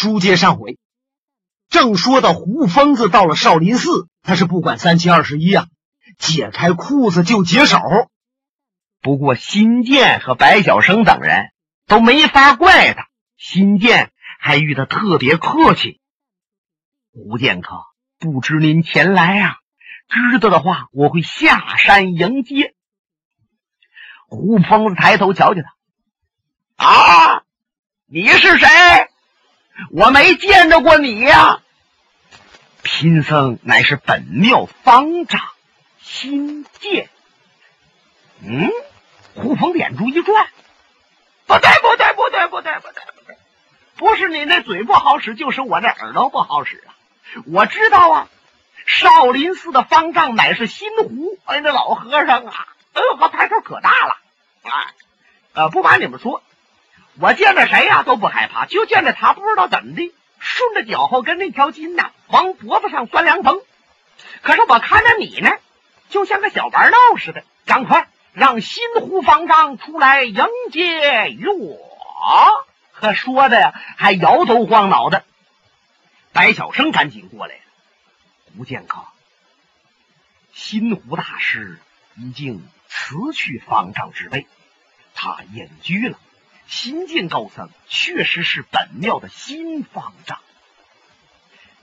书接上回，正说到胡疯子到了少林寺，他是不管三七二十一啊，解开裤子就解手。不过新建和白晓生等人都没法怪他，新建还与他特别客气。胡剑客，不知您前来啊？知道的话，我会下山迎接。胡疯子抬头瞧瞧他，啊，你是谁？我没见着过你呀。贫僧乃是本庙方丈新建。嗯，胡鹏眼珠一转，不对，不对，不对，不对，不对，不对，不是你那嘴不好使，就是我这耳朵不好使啊！我知道啊，少林寺的方丈乃是新胡，哎，那老和尚啊，哎呦，抬头可大了，啊，呃，不瞒你们说。我见着谁呀都不害怕，就见着他不知道怎么的，顺着脚后跟那条筋呐，往脖子上钻凉风。可是我看着你呢，就像个小玩闹似的。赶快让新湖方丈出来迎接我！可说的呀，还摇头晃脑的。白晓生赶紧过来了。胡剑客，新湖大师已经辞去方丈之位，他隐居了。新晋高僧确实是本庙的新方丈，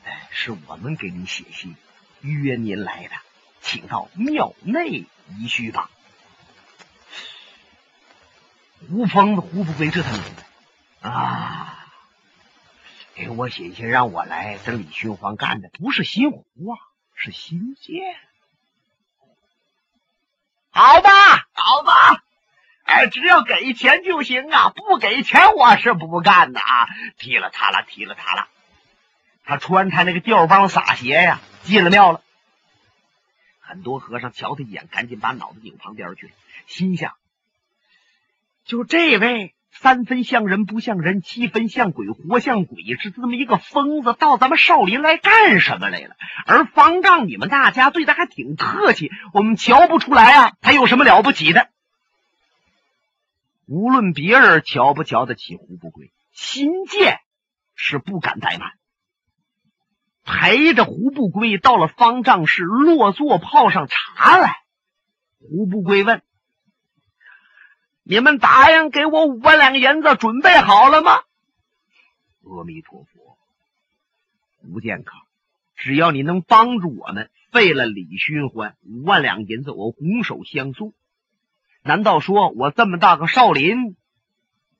哎，是我们给您写信约您来的，请到庙内一叙吧。胡疯子胡不归这才明白啊，给我写信让我来，跟李寻欢干的不是新湖啊，是新建。好吧，好吧。哎，只要给钱就行啊！不给钱我是不干的啊！踢了他了，踢了他了。他穿他那个吊帮洒鞋呀，进了庙了。很多和尚瞧他一眼，赶紧把脑袋拧旁边去了，心想：就这位三分像人不像人，七分像鬼活像鬼，是这么一个疯子，到咱们少林来干什么来了？而方丈，你们大家对他还挺客气，我们瞧不出来啊，他有什么了不起的？无论别人瞧不瞧得起胡不归，新建是不敢怠慢，陪着胡不归到了方丈室落座，泡上茶来。胡不归问：“你们答应给我五万两银子，准备好了吗？”阿弥陀佛，胡剑客，只要你能帮助我们，废了李寻欢，五万两银子我拱手相送。难道说我这么大个少林，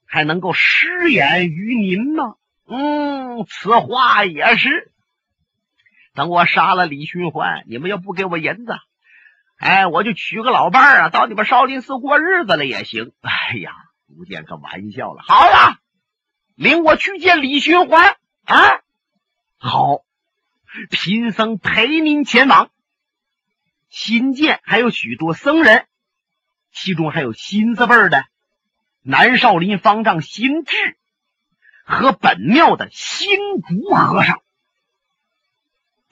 还能够失言于您吗？嗯，此话也是。等我杀了李寻欢，你们要不给我银子，哎，我就娶个老伴儿啊，到你们少林寺过日子了也行。哎呀，不见个玩笑了。好了，领我去见李寻欢啊！好，贫僧陪您前往。新建还有许多僧人。其中还有新字辈的南少林方丈新智和本庙的新竹和尚，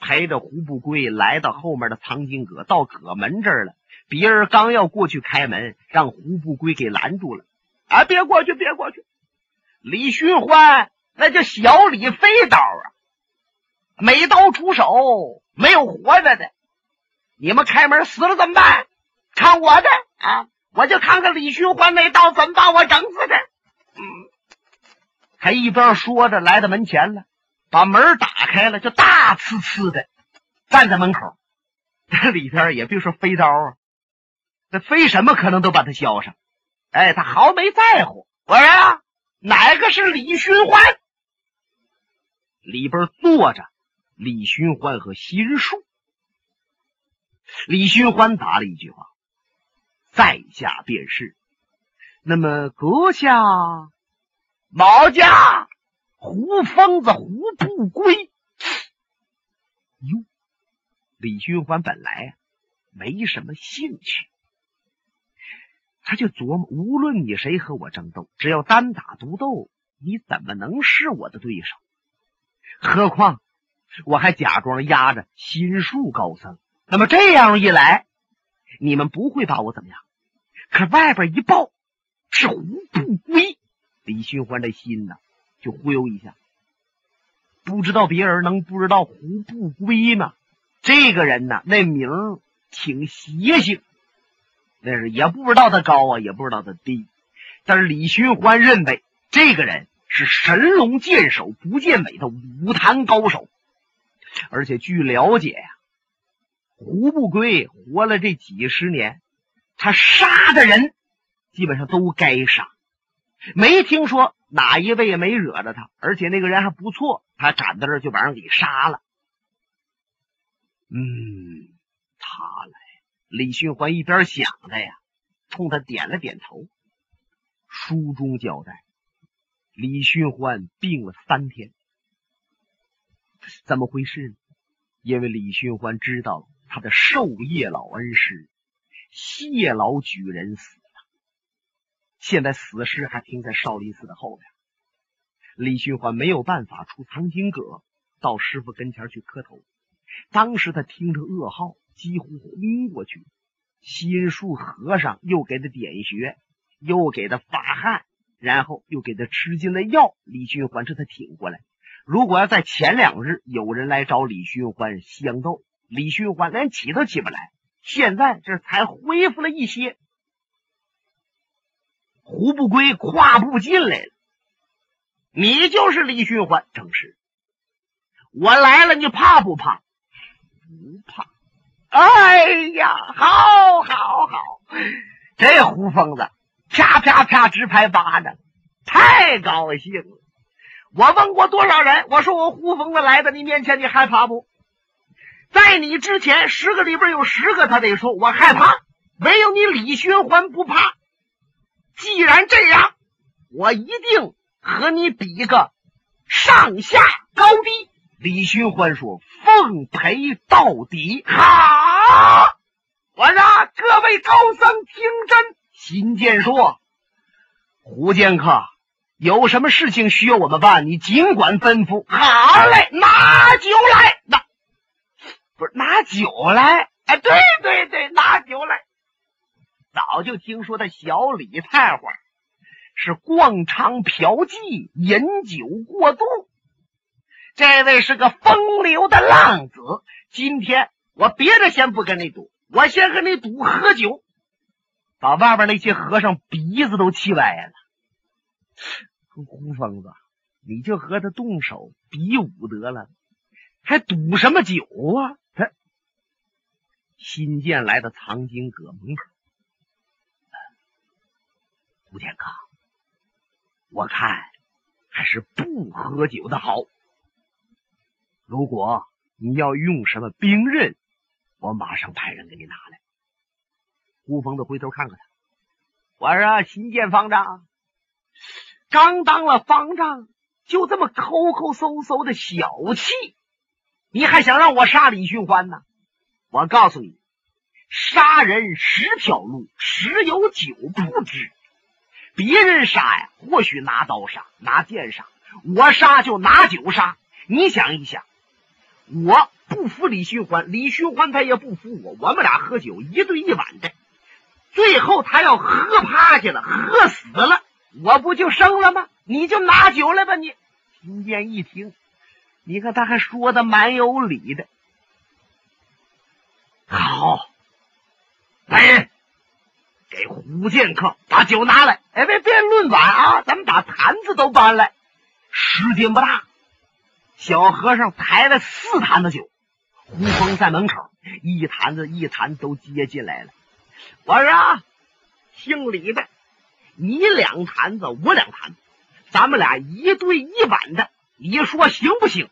陪着胡不归来到后面的藏经阁，到阁门这儿了。别人刚要过去开门，让胡不归给拦住了。啊，别过去，别过去！李寻欢那叫小李飞刀啊，每刀出手，没有活着的。你们开门死了怎么办？看我的啊！我就看看李寻欢那刀怎么把我整死的。嗯，他一边说着，来到门前了，把门打开了，就大呲呲的站在门口。这 里边也别说飞刀啊，那飞什么可能都把他削上。哎，他毫没在乎。我说啊，哪个是李寻欢？里边坐着李寻欢和心术。李寻欢答了一句话。在下便是。那么阁下，毛家胡疯子胡不归。哟，李寻欢本来没什么兴趣，他就琢磨：无论你谁和我争斗，只要单打独斗，你怎么能是我的对手？何况我还假装压着心术高僧。那么这样一来，你们不会把我怎么样？可外边一报是胡不归，李寻欢的心呐就忽悠一下。不知道别人能不知道胡不归吗？这个人呢，那名挺邪性，那是也不知道他高啊，也不知道他低。但是李寻欢认为这个人是神龙见首不见尾的武坛高手，而且据了解呀，胡不归活了这几十年，他杀的人基本上都该杀，没听说哪一位没惹着他，而且那个人还不错，他赶到这就把人给杀了。嗯，他来。李寻欢一边想着呀，冲他点了点头。书中交代，李寻欢病了三天，怎么回事呢？因为李寻欢知道他的授业老恩师谢老举人死了，现在死尸还停在少林寺的后边。李寻欢没有办法出藏经阁，到师傅跟前去磕头。当时他听着噩耗，几乎昏过去。心术和尚又给他点穴。又给他发汗，然后又给他吃进了药。李寻欢这才挺过来。如果要在前两日有人来找李寻欢相斗，李寻欢连起都起不来。现在这才恢复了一些。胡不归跨步进来了，你就是李寻欢，正是。我来了，你怕不怕？不怕。哎呀，好，好，好，这胡疯子。啪啪啪，直拍巴掌，太高兴了！我问过多少人，我说我胡疯子来到你面前，你害怕不？在你之前，十个里边有十个他得说我害怕，唯有你李寻欢不怕。既然这样，我一定和你比个上下高低。李寻欢说：“奉陪到底。”好，我让各位高僧听真。金剑说：“胡剑客，有什么事情需要我们办，你尽管吩咐。”好嘞，拿酒来。那不是拿酒来？哎，对对对，拿酒来。早就听说的小李太花是逛娼嫖妓、饮酒过度，这位是个风流的浪子。今天我别的先不跟你赌，我先和你赌喝酒。把外边那些和尚鼻子都气歪了。胡疯子，你就和他动手比武得了，还赌什么酒啊？新建来的藏经阁门口，胡天罡，我看还是不喝酒的好。如果你要用什么兵刃，我马上派人给你拿来。胡疯子回头看看他，我说：“新建方丈，刚当了方丈，就这么抠抠搜搜的小气，你还想让我杀李寻欢呢？我告诉你，杀人十条路，十有九不知。别人杀呀，或许拿刀杀，拿剑杀；我杀就拿酒杀。你想一想，我不服李寻欢，李寻欢他也不服我，我们俩喝酒一对一碗的。”最后他要喝趴下了，喝死了，我不就生了吗？你就拿酒来吧。你金剑一听，你看他还说的蛮有理的。好，来人，给胡剑客把酒拿来。哎，别别论碗啊，咱们把坛子都搬来。时间不大，小和尚抬了四坛子酒，胡峰在门口，一坛子一坛都接进来了。我说啊，姓李的，你两坛子，我两坛子，咱们俩一对一碗的，你说行不行？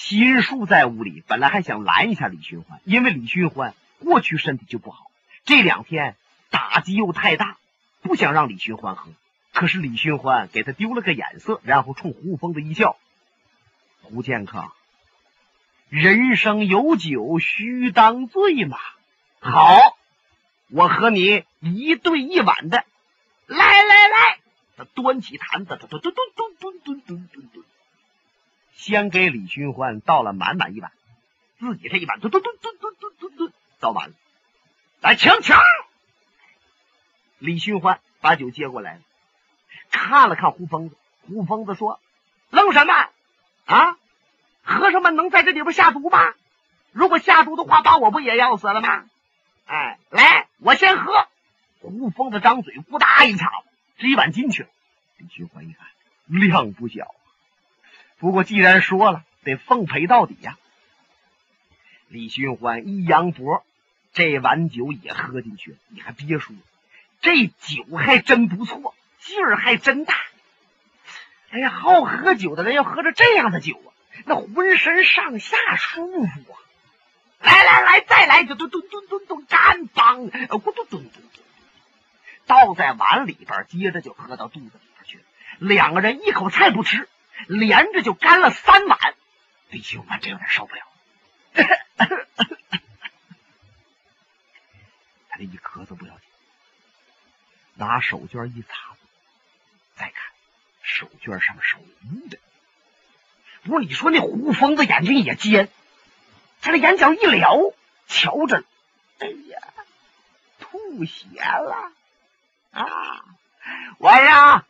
心术在屋里，本来还想拦一下李寻欢，因为李寻欢过去身体就不好，这两天打击又太大，不想让李寻欢喝。可是李寻欢给他丢了个眼色，然后冲胡疯子一笑：“胡剑客，人生有酒须当醉嘛。”好。我和你一对一碗的，来来来，他端起坛子，咚咚咚咚咚咚咚咚咚，先给李寻欢倒了满满一碗，自己这一碗咚咚咚咚咚咚咚咚倒完了，来请请。李寻欢把酒接过来了，看了看胡疯子，胡疯子说：“愣什么？啊，和尚们能在这里边下毒吗？如果下毒的话，把我不也要死了吗？哎，来，我先喝。胡疯子张嘴，呼哒一插，这一碗进去了。李寻欢一看，量不小。不过既然说了，得奉陪到底呀。李寻欢一扬脖，这碗酒也喝进去了。你还别说，这酒还真不错，劲儿还真大。哎呀，好喝酒的人要喝着这样的酒啊，那浑身上下舒服啊！来来来，再来，就咚咚咚咚咚，干帮，咕咚咚咚咚，倒在碗里边，接着就喝到肚子里边去了。两个人一口菜不吃，连着就干了三碗。李秀满这有点受不了，他这一咳嗽不要紧，拿手绢一擦，再看。手绢上是红的，不是你说那胡疯子眼睛也尖，他这眼角一撩，瞧着，哎呀，吐血了啊！我呀，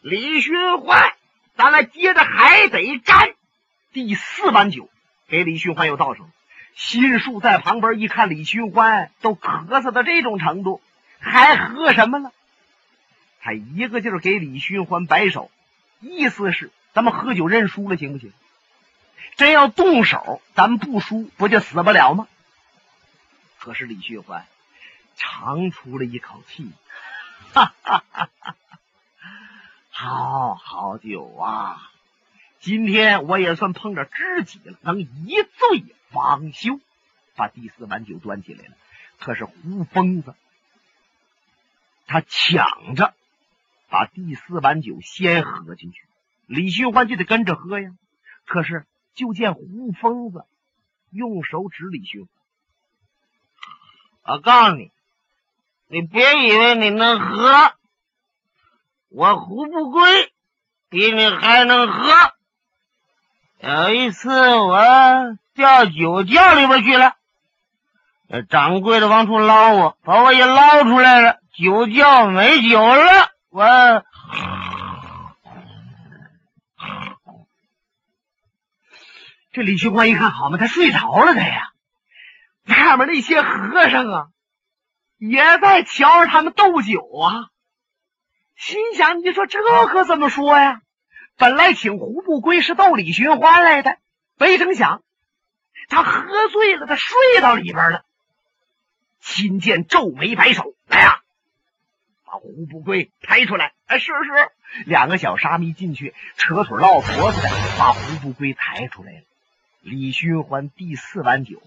李寻欢，咱们接着还得干第四碗酒，给李寻欢又倒上。心术在旁边一看，李寻欢都咳嗽到这种程度，还喝什么了？他一个劲儿给李寻欢摆手。意思是，咱们喝酒认输了，行不行？真要动手，咱们不输，不就死不了吗？可是李寻欢长出了一口气，哈哈哈哈！好好酒啊！今天我也算碰着知己了，能一醉方休。把第四碗酒端起来了，可是胡疯子，他抢着。把第四碗酒先喝进去，李寻欢就得跟着喝呀。可是就见胡疯子用手指李寻欢，我告诉你，你别以为你能喝，我胡不归比你还能喝。有一次我掉酒窖里边去了，掌柜的往出捞我，把我也捞出来了，酒窖没酒了。我 这李寻欢一看，好嘛，他睡着了，他呀，外面那些和尚啊，也在瞧着他们斗酒啊，心想：你说这可怎么说呀？本来请胡不归是逗李寻欢来的，没成想他喝醉了，他睡到里边了。秦剑皱眉摆手，来呀！把胡不归抬出来，哎，是是，两个小沙弥进去，扯腿唠婆子的，把胡不归抬出来了。李寻欢第四碗酒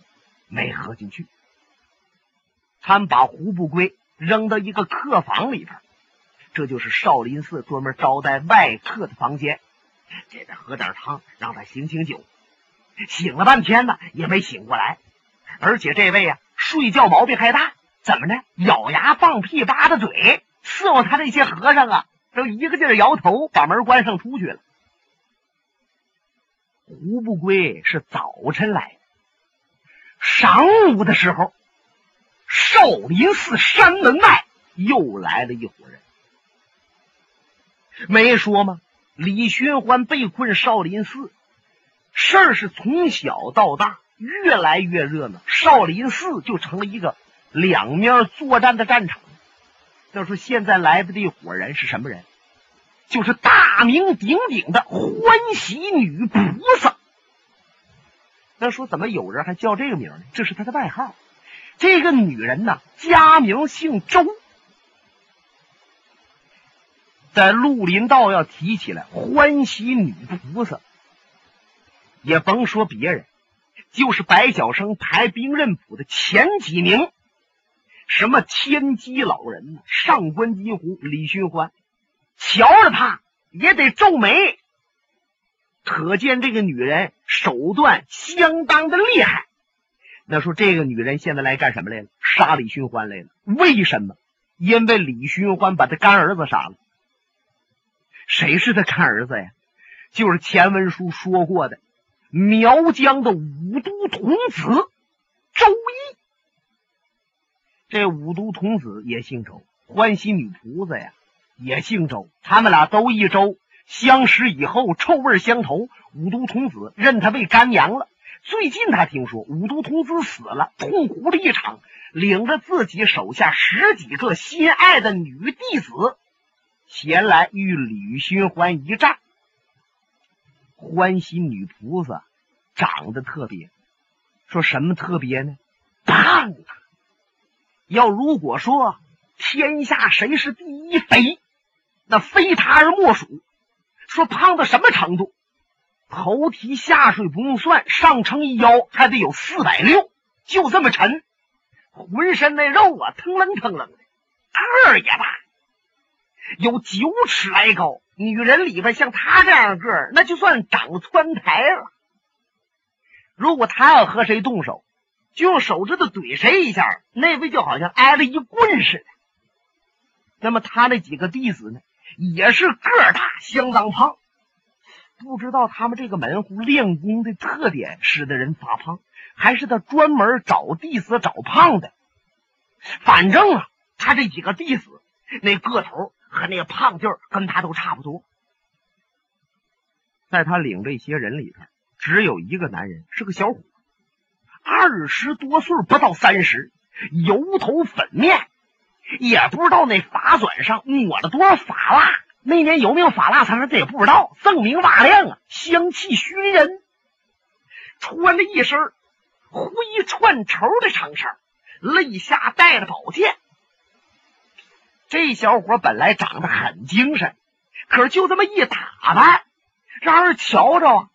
没喝进去，他们把胡不归扔到一个客房里边，这就是少林寺专门招待外客的房间。给他喝点汤，让他醒醒酒。醒了半天呢，也没醒过来，而且这位啊，睡觉毛病还大，怎么呢？咬牙放屁，巴着嘴。伺候他那些和尚啊，都一个劲儿摇头，把门关上出去了。胡不归是早晨来的，晌午的时候，少林寺山门外又来了一伙人。没说吗？李寻欢被困少林寺，事儿是从小到大越来越热闹，少林寺就成了一个两面作战的战场。要说现在来的这一伙人是什么人？就是大名鼎鼎的欢喜女菩萨。那说怎么有人还叫这个名呢？这是他的外号。这个女人呢，家名姓周。在绿林道要提起来欢喜女菩萨，也甭说别人，就是白晓生排兵刃谱的前几名。什么天机老人？上官金湖、李寻欢，瞧着他也得皱眉。可见这个女人手段相当的厉害。那说这个女人现在来干什么来了？杀李寻欢来了。为什么？因为李寻欢把他干儿子杀了。谁是他干儿子呀？就是前文书说过的苗疆的五都童子周易。这五都童子也姓周，欢喜女菩萨呀也姓周，他们俩都一周，相识以后臭味相投，五都童子认他为干娘了。最近他听说五都童子死了，痛哭了一场，领着自己手下十几个心爱的女弟子前来与李寻欢一战。欢喜女菩萨长得特别，说什么特别呢？胖啊！要如果说天下谁是第一肥，那非他而莫属。说胖到什么程度？头提下水不用算，上称一腰还得有四百六，就这么沉，浑身那肉啊腾楞腾楞的，个儿也大，有九尺来高。女人里边像他这样个儿，那就算长窜台了。如果他要和谁动手，就用手指头怼谁一下，那位就好像挨了一棍似的。那么他那几个弟子呢，也是个大，相当胖。不知道他们这个门户练功的特点使得人发胖，还是他专门找弟子找胖的。反正啊，他这几个弟子那个头和那个胖劲儿跟他都差不多。在他领这些人里边，只有一个男人是个小伙，二十多岁不到三十，油头粉面，也不知道那发卷上抹了多少发蜡。那年有没有发蜡他这也不知道。锃明瓦亮啊，香气熏人。穿了一身灰串绸的长衫，肋下带着宝剑。这小伙本来长得很精神，可是就这么一打扮，让人瞧着啊，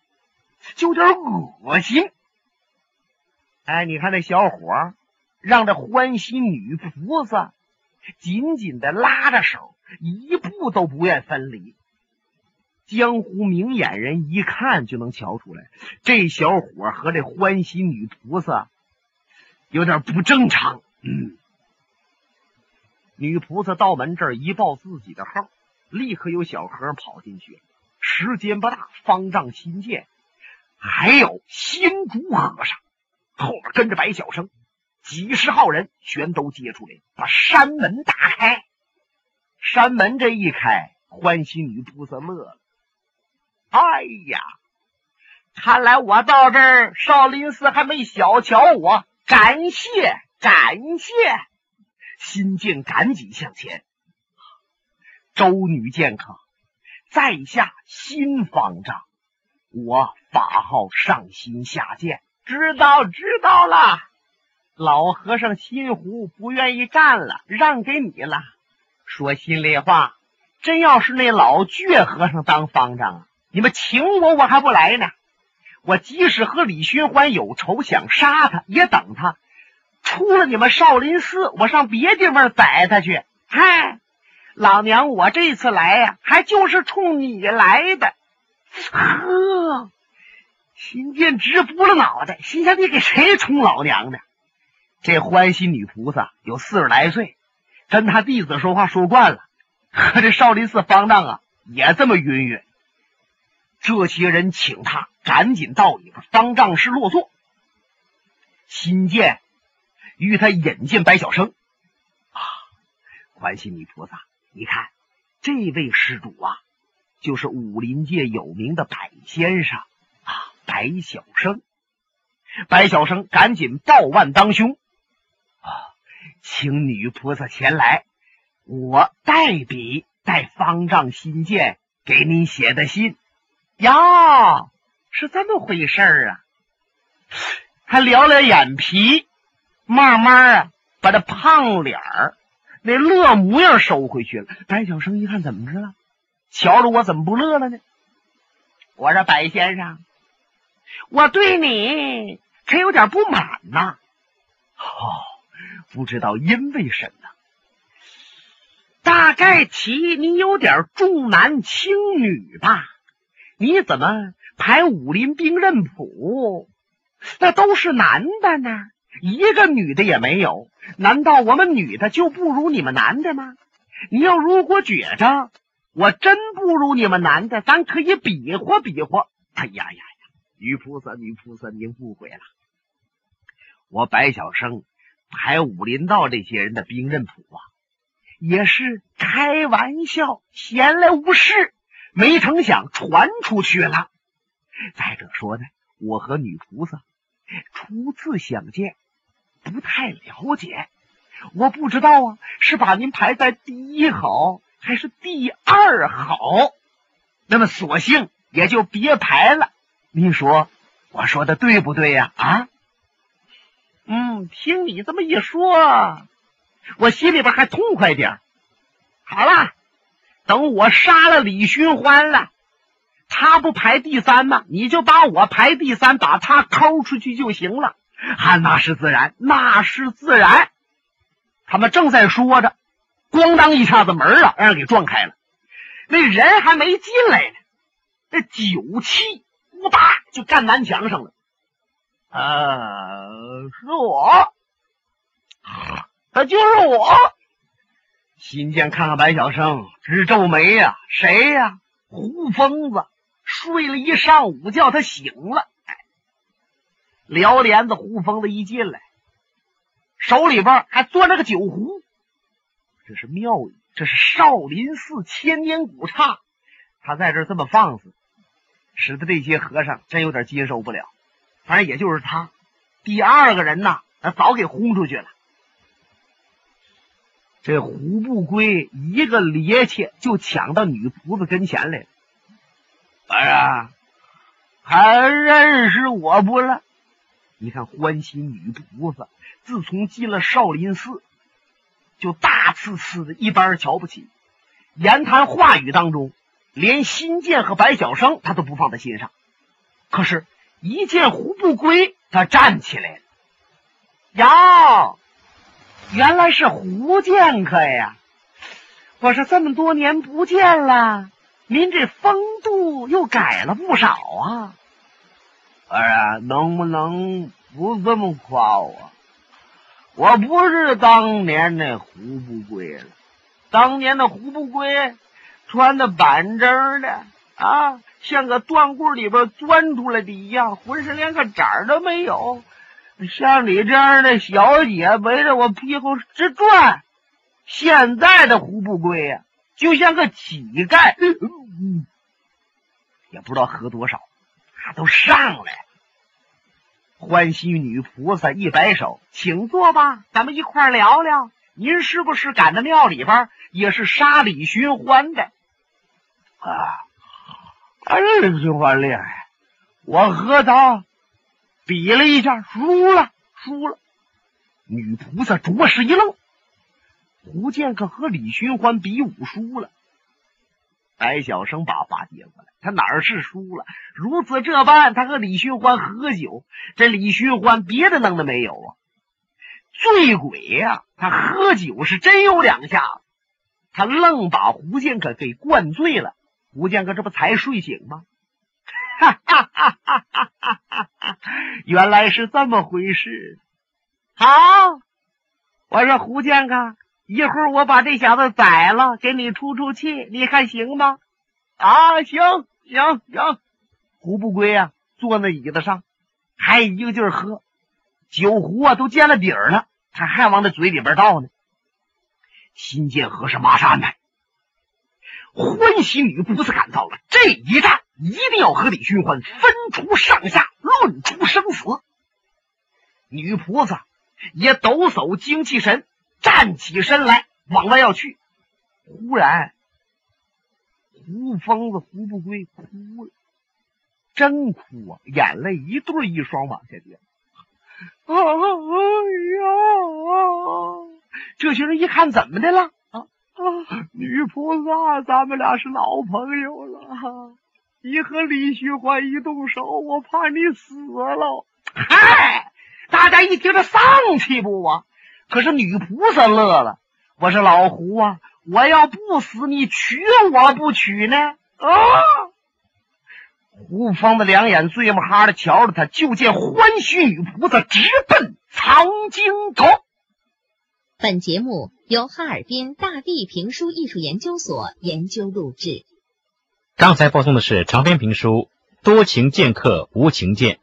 就有点恶心。哎，你看那小伙，让这欢喜女菩萨紧紧的拉着手。一步都不愿分离。江湖明眼人一看就能瞧出来，这小伙和这欢喜女菩萨有点不正常。嗯，女菩萨到门这儿一报自己的号，立刻有小和尚跑进去了。时间不大，方丈新建，还有新竹和尚，后面跟着白小生，几十号人全都接出来，把山门打开。山门这一开，欢喜女菩萨乐了。哎呀，看来我到这儿，少林寺还没小瞧我，感谢感谢！新建赶紧向前。周女剑客，在下新方丈，我法号上心下剑，知道知道了。老和尚心湖不愿意干了，让给你了。说心里话，真要是那老倔和尚当方丈，你们请我，我还不来呢。我即使和李寻欢有仇，想杀他，也等他出了你们少林寺，我上别地方宰他去。嗨，老娘我这次来呀，还就是冲你来的。呵，新建直拨了脑袋，心想你给谁冲老娘呢？这欢喜女菩萨有四十来岁。跟他弟子说话说惯了，和这少林寺方丈啊也这么晕晕。这些人请他赶紧到里边，方丈室落座。新建与他引荐白小生啊，欢喜女菩萨，你看这位施主啊，就是武林界有名的百先生啊，白小生。白小生赶紧抱腕当兄。请女菩萨前来，我代笔带方丈新建给您写的信。呀，是这么回事啊！他撩撩眼皮，慢慢啊，把这胖脸儿那乐模样收回去了。白小生一看，怎么着了？瞧着我怎么不乐了呢？我说白先生，我对你可有点不满呐。哦。不知道因为什么，大概其你有点重男轻女吧？你怎么排武林兵刃谱，那都是男的呢？一个女的也没有？难道我们女的就不如你们男的吗？你要如果觉着我真不如你们男的，咱可以比划比划。哎呀呀呀！女菩萨，女菩萨，您误会了，我白小生。排武林道这些人的兵刃谱啊，也是开玩笑，闲来无事，没成想传出去了。再者说呢，我和女菩萨初次相见，不太了解，我不知道啊，是把您排在第一好还是第二好？那么索性也就别排了。您说我说的对不对呀？啊？嗯，听你这么一说，我心里边还痛快点好了，等我杀了李寻欢了，他不排第三吗？你就把我排第三，把他抠出去就行了。啊，那是自然，那是自然。他们正在说着，咣当一下子门啊，让人给撞开了。那人还没进来呢，那酒气呼哒就站南墙上了。呃，是我，他就是我。新建看看白晓生，直皱眉呀。谁呀？胡疯子，睡了一上午觉，他醒了。撩帘子，胡疯子一进来，手里边还攥着个酒壶。这是庙宇，这是少林寺千年古刹，他在这这么放肆，使得这些和尚真有点接受不了。反正也就是他，第二个人呐，他早给轰出去了。这胡不归一个趔趄就抢到女仆子跟前来了。哎呀，还认识我不了？你看欢喜女菩萨，自从进了少林寺，就大呲呲的一般瞧不起，言谈话语当中，连新建和白晓生他都不放在心上。可是。一见胡不归，他站起来了。哟，原来是胡剑客呀！我说这么多年不见了，您这风度又改了不少啊！哎呀，能不能不这么夸我？我不是当年那胡不归了，当年的胡不归穿的板正的啊。像个断棍里边钻出来的一样，浑身连个褶都没有。像你这样的小姐围着我屁股直转。现在的胡不归呀，就像个乞丐，也不知道喝多少，都上来。欢喜女菩萨一摆手，请坐吧，咱们一块聊聊。您是不是赶到庙里边也是杀李寻欢的？啊。哎，李寻欢厉害！我和他比了一下，输了，输了。女菩萨着实一愣。胡剑客和李寻欢比武输了。白晓生把话接过来，他哪儿是输了？如此这般，他和李寻欢喝酒，这李寻欢别的能耐没有啊？醉鬼呀！他喝酒是真有两下子，他愣把胡剑客给灌醉了。胡剑哥，这不才睡醒吗？哈哈哈哈哈哈！原来是这么回事。好，我说胡剑哥，一会儿我把这小子宰了，给你出出气，你看行吗？啊，行行行。胡不归啊，坐那椅子上，还一个劲儿喝酒壶啊，都见了底儿了，他还往那嘴里边倒呢。新建和尚马上安排。欢喜女菩萨赶到了，这一战一定要和李寻欢分出上下，论出生死。女菩萨也抖擞精气神，站起身来往外要去。忽然，胡疯子胡不归哭了，真哭啊，眼泪一对一双往下掉。哎呀！这些人一看，怎么的了？啊，女菩萨，咱们俩是老朋友了。你和李寻欢一动手，我怕你死了。嗨，大家一听这丧气不啊？可是女菩萨乐了。我说老胡啊，我要不死，你娶我不娶呢？啊！胡芳的两眼醉目哈的瞧着他，就见欢喜女菩萨直奔藏经阁。本节目由哈尔滨大地评书艺术研究所研究录制。刚才播送的是长篇评书《多情剑客无情剑》。